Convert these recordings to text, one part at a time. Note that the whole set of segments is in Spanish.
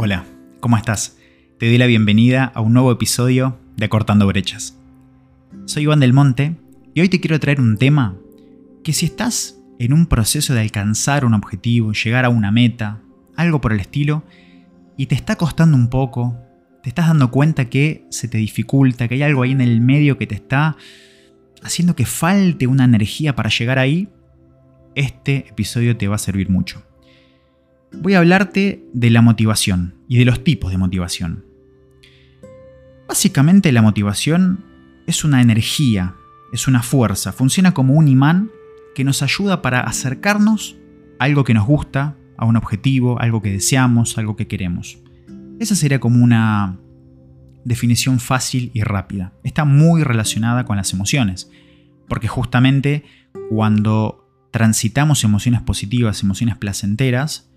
Hola, ¿cómo estás? Te doy la bienvenida a un nuevo episodio de Acortando Brechas. Soy Iván del Monte y hoy te quiero traer un tema que si estás en un proceso de alcanzar un objetivo, llegar a una meta, algo por el estilo, y te está costando un poco, te estás dando cuenta que se te dificulta, que hay algo ahí en el medio que te está haciendo que falte una energía para llegar ahí, este episodio te va a servir mucho. Voy a hablarte de la motivación y de los tipos de motivación. Básicamente la motivación es una energía, es una fuerza, funciona como un imán que nos ayuda para acercarnos a algo que nos gusta, a un objetivo, algo que deseamos, algo que queremos. Esa sería como una definición fácil y rápida. Está muy relacionada con las emociones, porque justamente cuando transitamos emociones positivas, emociones placenteras,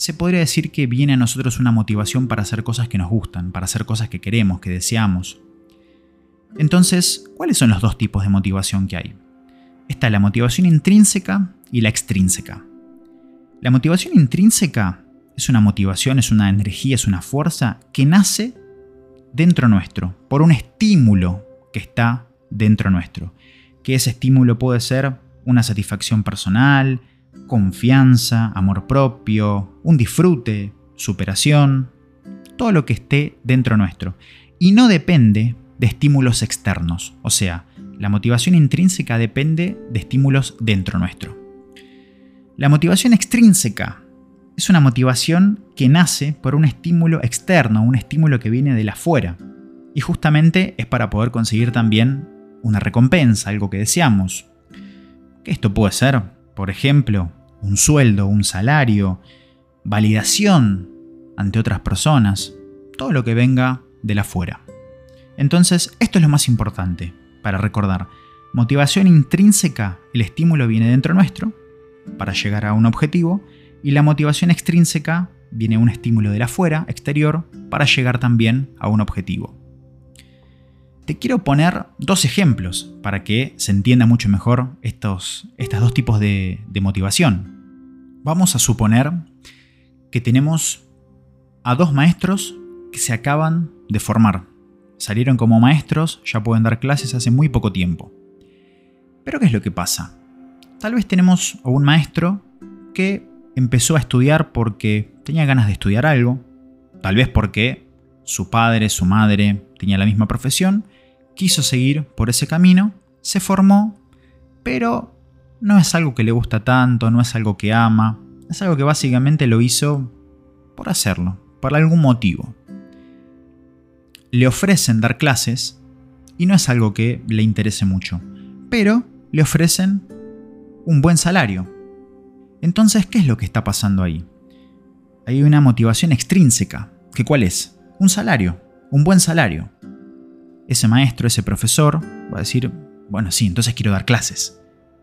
se podría decir que viene a nosotros una motivación para hacer cosas que nos gustan, para hacer cosas que queremos, que deseamos. Entonces, ¿cuáles son los dos tipos de motivación que hay? Está la motivación intrínseca y la extrínseca. La motivación intrínseca es una motivación, es una energía, es una fuerza que nace dentro nuestro, por un estímulo que está dentro nuestro. Que ese estímulo puede ser una satisfacción personal, confianza, amor propio, un disfrute, superación, todo lo que esté dentro nuestro. Y no depende de estímulos externos, o sea, la motivación intrínseca depende de estímulos dentro nuestro. La motivación extrínseca es una motivación que nace por un estímulo externo, un estímulo que viene de la afuera. Y justamente es para poder conseguir también una recompensa, algo que deseamos. Esto puede ser, por ejemplo, un sueldo, un salario, validación ante otras personas, todo lo que venga de la afuera. Entonces, esto es lo más importante para recordar. Motivación intrínseca, el estímulo viene dentro nuestro para llegar a un objetivo, y la motivación extrínseca viene un estímulo de la afuera, exterior, para llegar también a un objetivo. Te quiero poner dos ejemplos para que se entienda mucho mejor estos, dos tipos de, de motivación. Vamos a suponer que tenemos a dos maestros que se acaban de formar. Salieron como maestros, ya pueden dar clases hace muy poco tiempo. Pero ¿qué es lo que pasa? Tal vez tenemos a un maestro que empezó a estudiar porque tenía ganas de estudiar algo, tal vez porque su padre, su madre tenía la misma profesión, quiso seguir por ese camino, se formó, pero no es algo que le gusta tanto, no es algo que ama, es algo que básicamente lo hizo por hacerlo, por algún motivo. Le ofrecen dar clases y no es algo que le interese mucho, pero le ofrecen un buen salario, entonces, ¿qué es lo que está pasando ahí? Hay una motivación extrínseca, que cuál es? Un salario, un buen salario. Ese maestro, ese profesor, va a decir, bueno, sí, entonces quiero dar clases.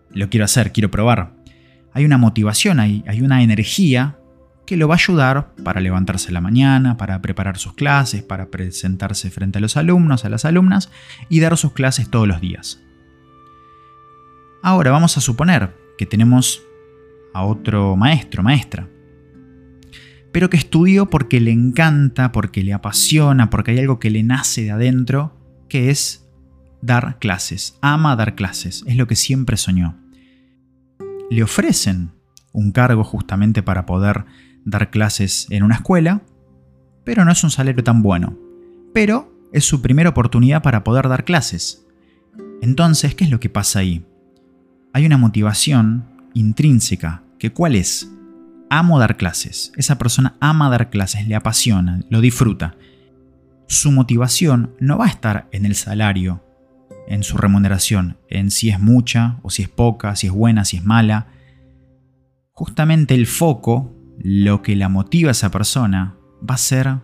Lo quiero hacer, quiero probar. Hay una motivación ahí, hay una energía que lo va a ayudar para levantarse la mañana, para preparar sus clases, para presentarse frente a los alumnos, a las alumnas y dar sus clases todos los días. Ahora vamos a suponer que tenemos a otro maestro, maestra. Pero que estudió porque le encanta, porque le apasiona, porque hay algo que le nace de adentro, que es dar clases. Ama dar clases, es lo que siempre soñó. Le ofrecen un cargo justamente para poder dar clases en una escuela, pero no es un salario tan bueno. Pero es su primera oportunidad para poder dar clases. Entonces, ¿qué es lo que pasa ahí? Hay una motivación intrínseca, que cuál es? Amo dar clases. Esa persona ama dar clases, le apasiona, lo disfruta. Su motivación no va a estar en el salario, en su remuneración, en si es mucha o si es poca, si es buena, si es mala. Justamente el foco, lo que la motiva a esa persona, va a ser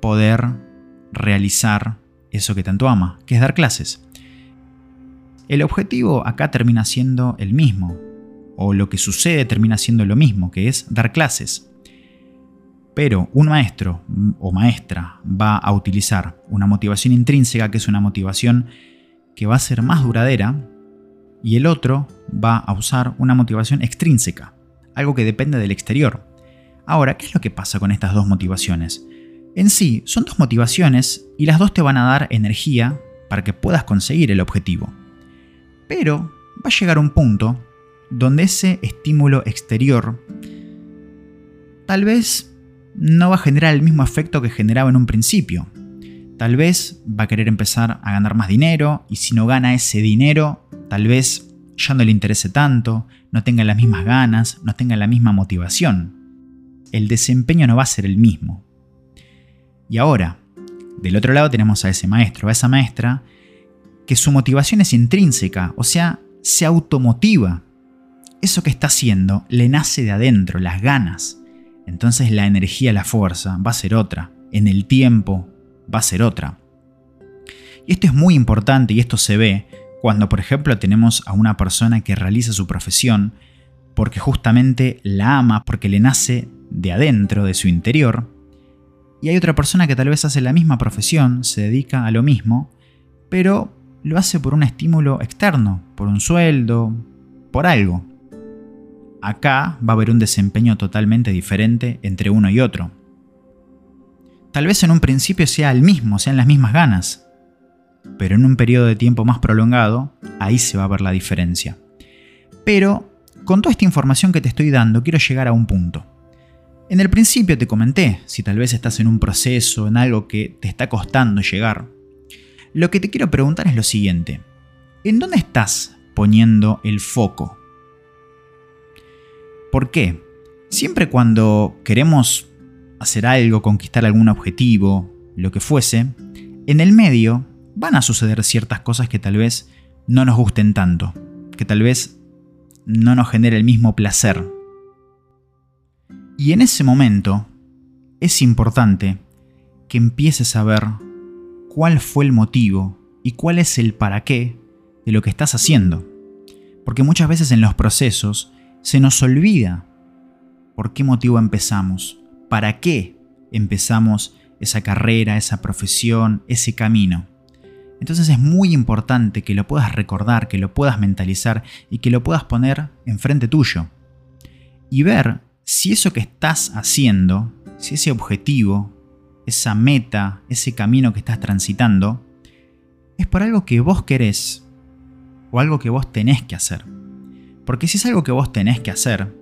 poder realizar eso que tanto ama, que es dar clases. El objetivo acá termina siendo el mismo, o lo que sucede termina siendo lo mismo, que es dar clases. Pero un maestro o maestra va a utilizar una motivación intrínseca, que es una motivación que va a ser más duradera, y el otro va a usar una motivación extrínseca, algo que depende del exterior, Ahora, ¿qué es lo que pasa con estas dos motivaciones? En sí, son dos motivaciones y las dos te van a dar energía para que puedas conseguir el objetivo. Pero va a llegar un punto donde ese estímulo exterior tal vez no va a generar el mismo efecto que generaba en un principio. Tal vez va a querer empezar a ganar más dinero y si no gana ese dinero, tal vez ya no le interese tanto, no tenga las mismas ganas, no tenga la misma motivación. El desempeño no va a ser el mismo. Y ahora, del otro lado tenemos a ese maestro, a esa maestra, que su motivación es intrínseca, o sea, se automotiva. Eso que está haciendo le nace de adentro, las ganas. Entonces la energía, la fuerza va a ser otra. En el tiempo va a ser otra. Y esto es muy importante y esto se ve cuando, por ejemplo, tenemos a una persona que realiza su profesión porque justamente la ama, porque le nace de adentro, de su interior, y hay otra persona que tal vez hace la misma profesión, se dedica a lo mismo, pero lo hace por un estímulo externo, por un sueldo, por algo. Acá va a haber un desempeño totalmente diferente entre uno y otro. Tal vez en un principio sea el mismo, sean las mismas ganas, pero en un periodo de tiempo más prolongado, ahí se va a ver la diferencia. Pero, con toda esta información que te estoy dando, quiero llegar a un punto. En el principio te comenté, si tal vez estás en un proceso, en algo que te está costando llegar, lo que te quiero preguntar es lo siguiente. ¿En dónde estás poniendo el foco? ¿Por qué? Siempre cuando queremos hacer algo, conquistar algún objetivo, lo que fuese, en el medio van a suceder ciertas cosas que tal vez no nos gusten tanto, que tal vez no nos genere el mismo placer y en ese momento es importante que empieces a ver cuál fue el motivo y cuál es el para qué de lo que estás haciendo. Porque muchas veces en los procesos se nos olvida por qué motivo empezamos, para qué empezamos esa carrera, esa profesión, ese camino. Entonces es muy importante que lo puedas recordar, que lo puedas mentalizar y que lo puedas poner enfrente tuyo. Y ver si eso que estás haciendo, si ese objetivo, esa meta, ese camino que estás transitando, es por algo que vos querés o algo que vos tenés que hacer. Porque si es algo que vos tenés que hacer,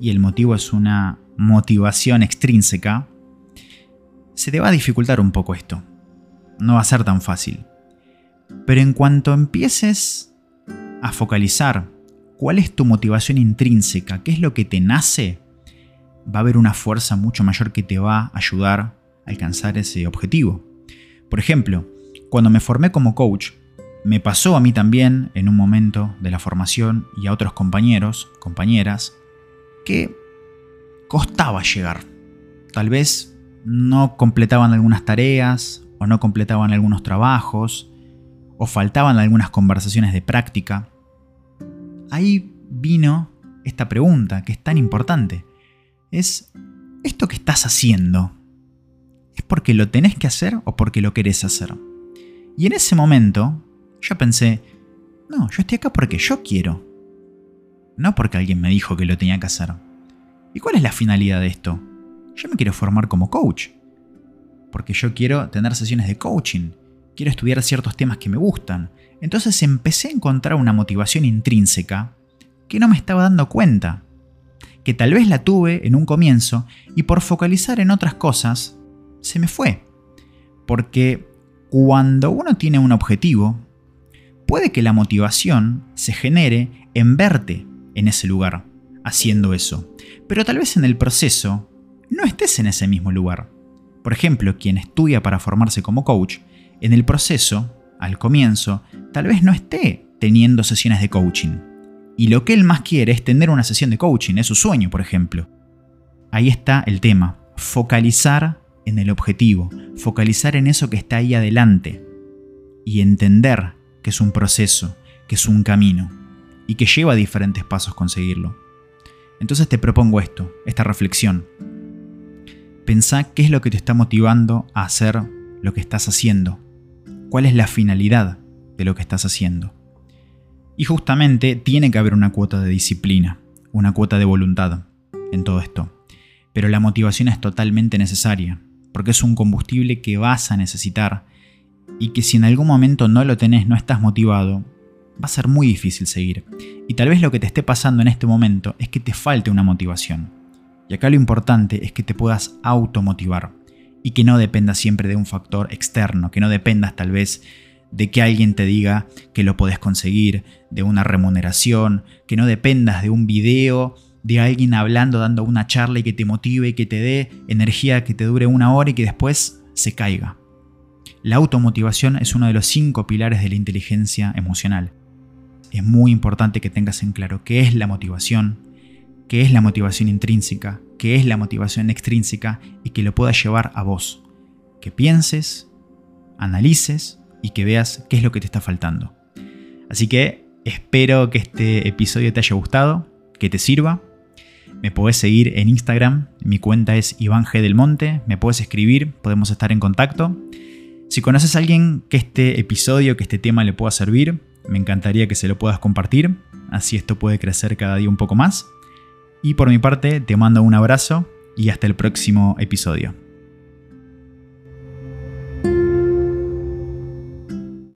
y el motivo es una motivación extrínseca, se te va a dificultar un poco esto. No va a ser tan fácil. Pero en cuanto empieces a focalizar cuál es tu motivación intrínseca, qué es lo que te nace, va a haber una fuerza mucho mayor que te va a ayudar a alcanzar ese objetivo. Por ejemplo, cuando me formé como coach, me pasó a mí también en un momento de la formación y a otros compañeros, compañeras, que costaba llegar. Tal vez no completaban algunas tareas o no completaban algunos trabajos o faltaban algunas conversaciones de práctica. Ahí vino esta pregunta que es tan importante es, ¿esto que estás haciendo es porque lo tenés que hacer o porque lo querés hacer? Y en ese momento yo pensé, no, yo estoy acá porque yo quiero, no porque alguien me dijo que lo tenía que hacer. ¿Y cuál es la finalidad de esto? Yo me quiero formar como coach, porque yo quiero tener sesiones de coaching, quiero estudiar ciertos temas que me gustan. Entonces empecé a encontrar una motivación intrínseca que no me estaba dando cuenta que tal vez la tuve en un comienzo y por focalizar en otras cosas, se me fue. Porque cuando uno tiene un objetivo, puede que la motivación se genere en verte en ese lugar, haciendo eso. Pero tal vez en el proceso no estés en ese mismo lugar. Por ejemplo, quien estudia para formarse como coach, en el proceso, al comienzo, tal vez no esté teniendo sesiones de coaching y lo que él más quiere es tener una sesión de coaching, es su sueño, por ejemplo. Ahí está el tema, focalizar en el objetivo, focalizar en eso que está ahí adelante y entender que es un proceso, que es un camino y que lleva diferentes pasos conseguirlo. Entonces te propongo esto, esta reflexión. Pensá qué es lo que te está motivando a hacer lo que estás haciendo. ¿Cuál es la finalidad de lo que estás haciendo? Y justamente tiene que haber una cuota de disciplina, una cuota de voluntad en todo esto. pero la motivación es totalmente necesaria, porque es un combustible que vas a necesitar y que si en algún momento no lo tenés, no estás motivado, va a ser muy difícil seguir. Y tal vez lo que te esté pasando en este momento es que te falte una motivación. Y acá lo importante es que te puedas automotivar y que no dependas siempre de un factor externo, que no dependas tal vez de que alguien te diga que lo podés conseguir, de una remuneración, que no dependas de un video, de alguien hablando, dando una charla y que te motive y que te dé energía que te dure una hora y que después se caiga. La automotivación es uno de los cinco pilares de la inteligencia emocional. Es muy importante que tengas en claro qué es la motivación, qué es la motivación intrínseca, qué es la motivación extrínseca y que lo puedas llevar a vos. Que pienses, analices y que veas qué es lo que te está faltando. Así que espero que este episodio te haya gustado, que te sirva. Me puedes seguir en Instagram, mi cuenta es Iván G. del Monte, me puedes escribir, podemos estar en contacto. Si conoces a alguien que este episodio, que este tema le pueda servir, me encantaría que se lo puedas compartir, así esto puede crecer cada día un poco más. Y por mi parte, te mando un abrazo y hasta el próximo episodio.